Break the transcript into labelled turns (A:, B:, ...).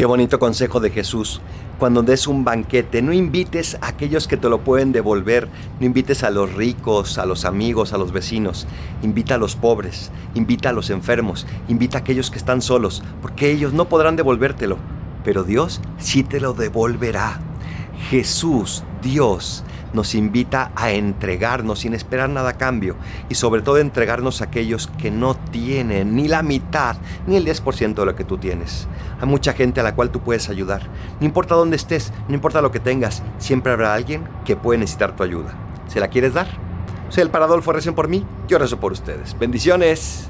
A: Qué bonito consejo de Jesús. Cuando des un banquete, no invites a aquellos que te lo pueden devolver, no invites a los ricos, a los amigos, a los vecinos, invita a los pobres, invita a los enfermos, invita a aquellos que están solos, porque ellos no podrán devolvértelo, pero Dios sí te lo devolverá. Jesús, Dios, nos invita a entregarnos sin esperar nada a cambio y sobre todo entregarnos a aquellos que no tienen ni la mitad ni el 10% de lo que tú tienes. Hay mucha gente a la cual tú puedes ayudar. No importa dónde estés, no importa lo que tengas, siempre habrá alguien que puede necesitar tu ayuda. ¿Se la quieres dar? Soy el Paradolfo, recen por mí, yo rezo por ustedes. Bendiciones.